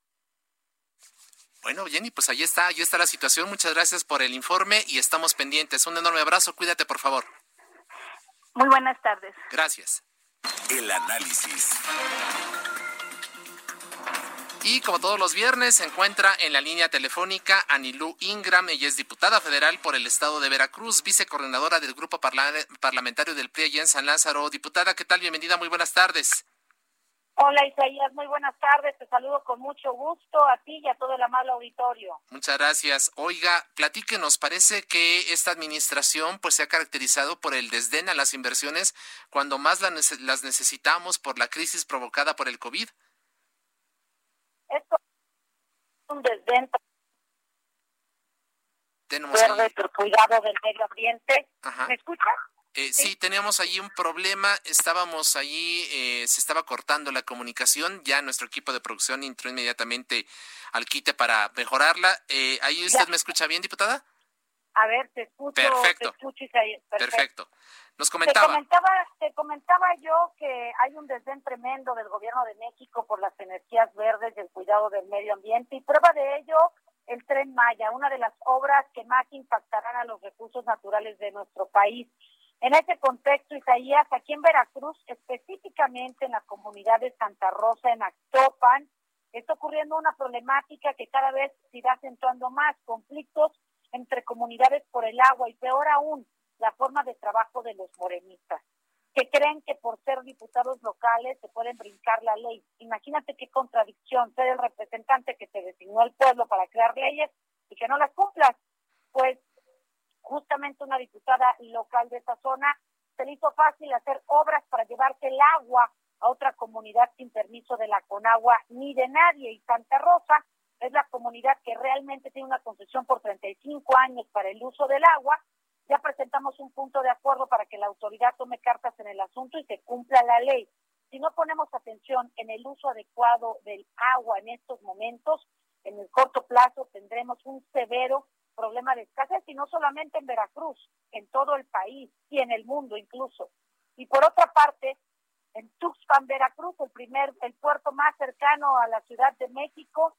Bueno, Jenny, pues ahí está, ahí está la situación. Muchas gracias por el informe y estamos pendientes. Un enorme abrazo, cuídate por favor. Muy buenas tardes. Gracias. El análisis. Y como todos los viernes, se encuentra en la línea telefónica Anilú Ingram, ella es diputada federal por el estado de Veracruz, vicecoordinadora del grupo parlamentario del PRI en San Lázaro. Diputada, ¿qué tal? Bienvenida, muy buenas tardes. Hola Isaías, muy buenas tardes, te saludo con mucho gusto a ti y a todo el amable auditorio. Muchas gracias. Oiga, platíquenos, parece que esta administración pues se ha caracterizado por el desdén a las inversiones cuando más las necesitamos por la crisis provocada por el COVID. Esto es un desdén Tenemos verde por cuidado del medio ambiente. Ajá. ¿Me escuchas? Eh, sí. teníamos allí un problema, estábamos allí, eh, se estaba cortando la comunicación, ya nuestro equipo de producción entró inmediatamente al quite para mejorarla. Eh, ¿Ahí usted me escucha bien, diputada? A ver, te escucho. Perfecto. Perfecto. Nos comentaba. Te comentaba, te comentaba yo que hay un desdén tremendo del gobierno de México por las energías verdes y el cuidado del medio ambiente y prueba de ello el tren Maya, una de las obras que más impactarán a los recursos naturales de nuestro país. En ese contexto, Isaías, aquí en Veracruz, específicamente en la comunidad de Santa Rosa, en Actopan, está ocurriendo una problemática que cada vez se irá acentuando más, conflictos entre comunidades por el agua y peor aún, la forma de trabajo de los morenistas, que creen que por ser diputados locales se pueden brincar la ley. Imagínate qué contradicción ser el representante que te designó el pueblo para crear leyes y que no las cumplas. Pues justamente una diputada local de esa zona se le hizo fácil hacer obras para llevarse el agua a otra comunidad sin permiso de la Conagua ni de nadie. Y Santa Rosa es la comunidad que realmente tiene una concesión por 35 años para el uso del agua. Ya presentamos un punto de acuerdo para que la autoridad tome cartas en el asunto y se cumpla la ley. Si no ponemos atención en el uso adecuado del agua en estos momentos, en el corto plazo tendremos un severo problema de escasez y no solamente en Veracruz, en todo el país y en el mundo incluso. Y por otra parte, en Tuxpan, Veracruz, el primer, el puerto más cercano a la Ciudad de México,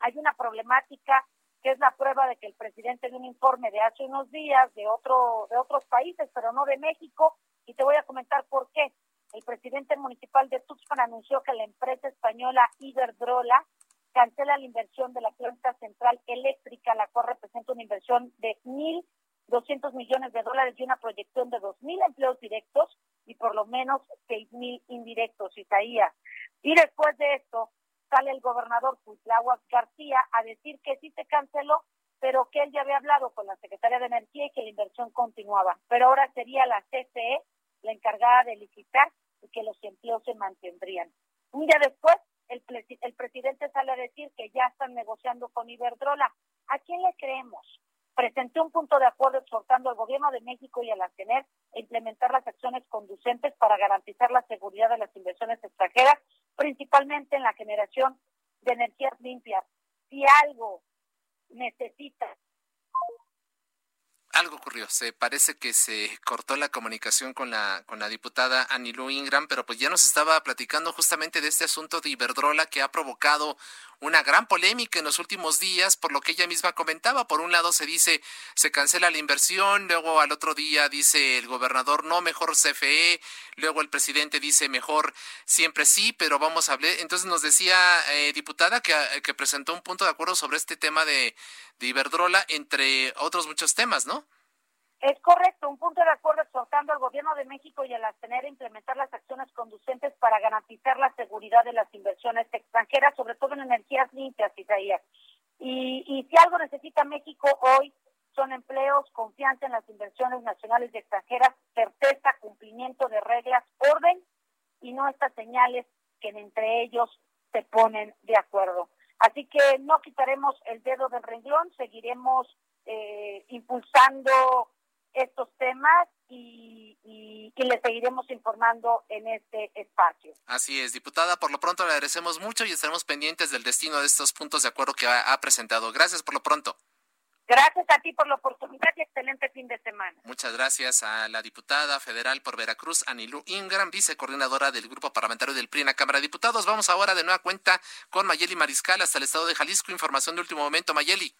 hay una problemática que es la prueba de que el presidente de un informe de hace unos días de otro de otros países, pero no de México, y te voy a comentar por qué. El presidente municipal de Tuxpan anunció que la empresa española Iberdrola cancela la inversión de la planta central eléctrica, la cual representa una inversión de 1.200 millones de dólares y una proyección de 2.000 empleos directos y por lo menos 6.000 indirectos, Isaías. Y después de esto, sale el gobernador Cuitláhuac García a decir que sí se canceló, pero que él ya había hablado con la secretaria de Energía y que la inversión continuaba. Pero ahora sería la CCE la encargada de licitar y que los empleos se mantendrían. Un día después, el, el presidente sale a decir que ya están negociando con Iberdrola. ¿A quién le creemos? Presenté un punto de acuerdo exhortando al gobierno de México y a la CENER a implementar las acciones conducentes para garantizar la seguridad de las inversiones extranjeras, principalmente en la generación de energías limpias. Si algo necesita algo ocurrió. Se parece que se cortó la comunicación con la con la diputada Anilú Ingram, pero pues ya nos estaba platicando justamente de este asunto de Iberdrola que ha provocado una gran polémica en los últimos días, por lo que ella misma comentaba. Por un lado se dice se cancela la inversión, luego al otro día dice el gobernador no, mejor CFE, luego el presidente dice mejor siempre sí, pero vamos a hablar. Entonces nos decía eh, diputada que, que presentó un punto de acuerdo sobre este tema de, de Iberdrola, entre otros muchos temas, ¿no? Es correcto, un punto de acuerdo exhortando al gobierno de México y a la tener a implementar las acciones conducentes para garantizar la seguridad de las inversiones extranjeras, sobre todo en energías limpias, Isaías. Y, y si algo necesita México hoy son empleos, confianza en las inversiones nacionales y extranjeras, certeza, cumplimiento de reglas, orden y no estas señales que entre ellos se ponen de acuerdo. Así que no quitaremos el dedo del renglón, seguiremos eh, impulsando estos temas y, y, y, le seguiremos informando en este espacio. Así es, diputada, por lo pronto le agradecemos mucho y estaremos pendientes del destino de estos puntos de acuerdo que ha, ha presentado. Gracias por lo pronto. Gracias a ti por la oportunidad y excelente fin de semana. Muchas gracias a la diputada federal por Veracruz, Anilú Ingram, vicecoordinadora del Grupo Parlamentario del PRI en la Cámara de Diputados. Vamos ahora de nueva cuenta con Mayeli Mariscal hasta el estado de Jalisco. Información de último momento, Mayeli.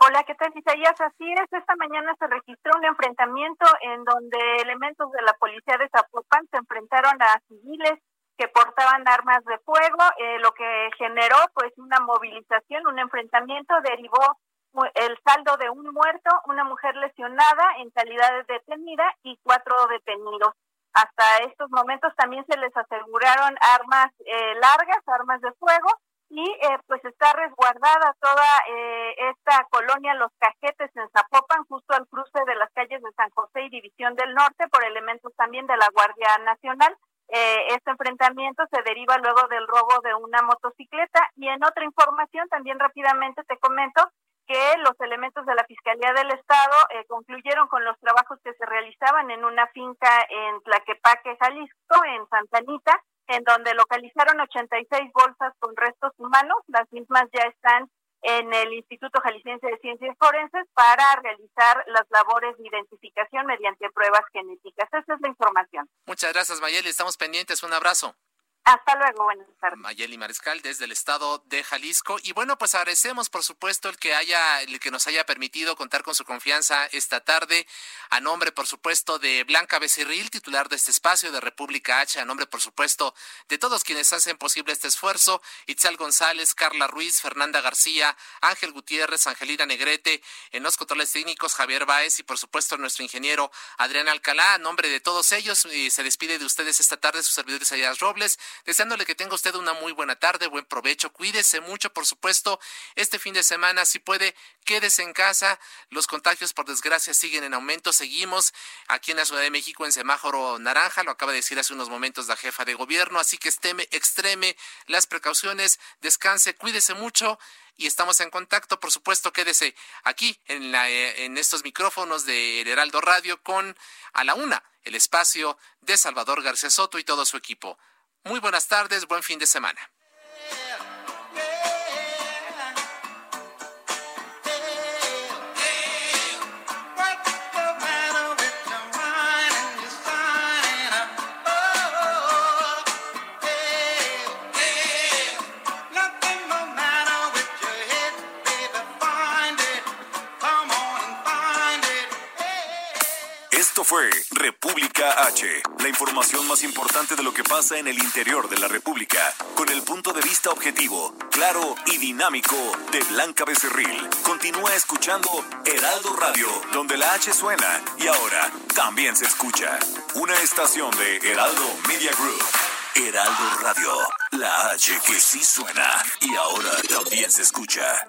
Hola, ¿qué tal, Isaías? Así es, esta mañana se registró un enfrentamiento en donde elementos de la policía de Zapopan se enfrentaron a civiles que portaban armas de fuego, eh, lo que generó pues una movilización, un enfrentamiento, derivó el saldo de un muerto, una mujer lesionada en calidad de detenida y cuatro detenidos. Hasta estos momentos también se les aseguraron armas eh, largas, armas de fuego, y eh, pues está resguardada toda eh, esta colonia Los Cajetes en Zapopan, justo al cruce de las calles de San José y División del Norte, por elementos también de la Guardia Nacional. Eh, este enfrentamiento se deriva luego del robo de una motocicleta y en otra información también rápidamente te comento que los elementos de la Fiscalía del Estado eh, concluyeron con los trabajos que se realizaban en una finca en Tlaquepaque, Jalisco, en Santanita, en donde localizaron 86 bolsas con restos humanos. Las mismas ya están en el Instituto Jalisciense de Ciencias Forenses para realizar las labores de identificación mediante pruebas genéticas. Esa es la información. Muchas gracias, Mayeli. Estamos pendientes. Un abrazo. Hasta luego, buenas tardes. Mayeli Mariscal desde el estado de Jalisco. Y bueno, pues agradecemos por supuesto el que haya, el que nos haya permitido contar con su confianza esta tarde. A nombre, por supuesto, de Blanca Becerril, titular de este espacio de República H, a nombre, por supuesto, de todos quienes hacen posible este esfuerzo, Itzal González, Carla Ruiz, Fernanda García, Ángel Gutiérrez, Angelina Negrete, en los controles técnicos, Javier Baez y por supuesto nuestro ingeniero Adrián Alcalá. A nombre de todos ellos, y se despide de ustedes esta tarde su servidor Isaías Robles deseándole que tenga usted una muy buena tarde, buen provecho, cuídese mucho, por supuesto, este fin de semana, si puede, quédese en casa, los contagios por desgracia siguen en aumento, seguimos aquí en la Ciudad de México en semáforo naranja, lo acaba de decir hace unos momentos la jefa de gobierno, así que esteme, extreme las precauciones, descanse, cuídese mucho y estamos en contacto. Por supuesto, quédese aquí en, la, eh, en estos micrófonos de Heraldo Radio con a la una el espacio de Salvador García Soto y todo su equipo. Muy buenas tardes, buen fin de semana. Esto fue República H, la información más importante de lo que pasa en el interior de la República, con el punto de vista objetivo, claro y dinámico de Blanca Becerril. Continúa escuchando Heraldo Radio, donde la H suena y ahora también se escucha. Una estación de Heraldo Media Group. Heraldo Radio, la H que sí suena y ahora también se escucha.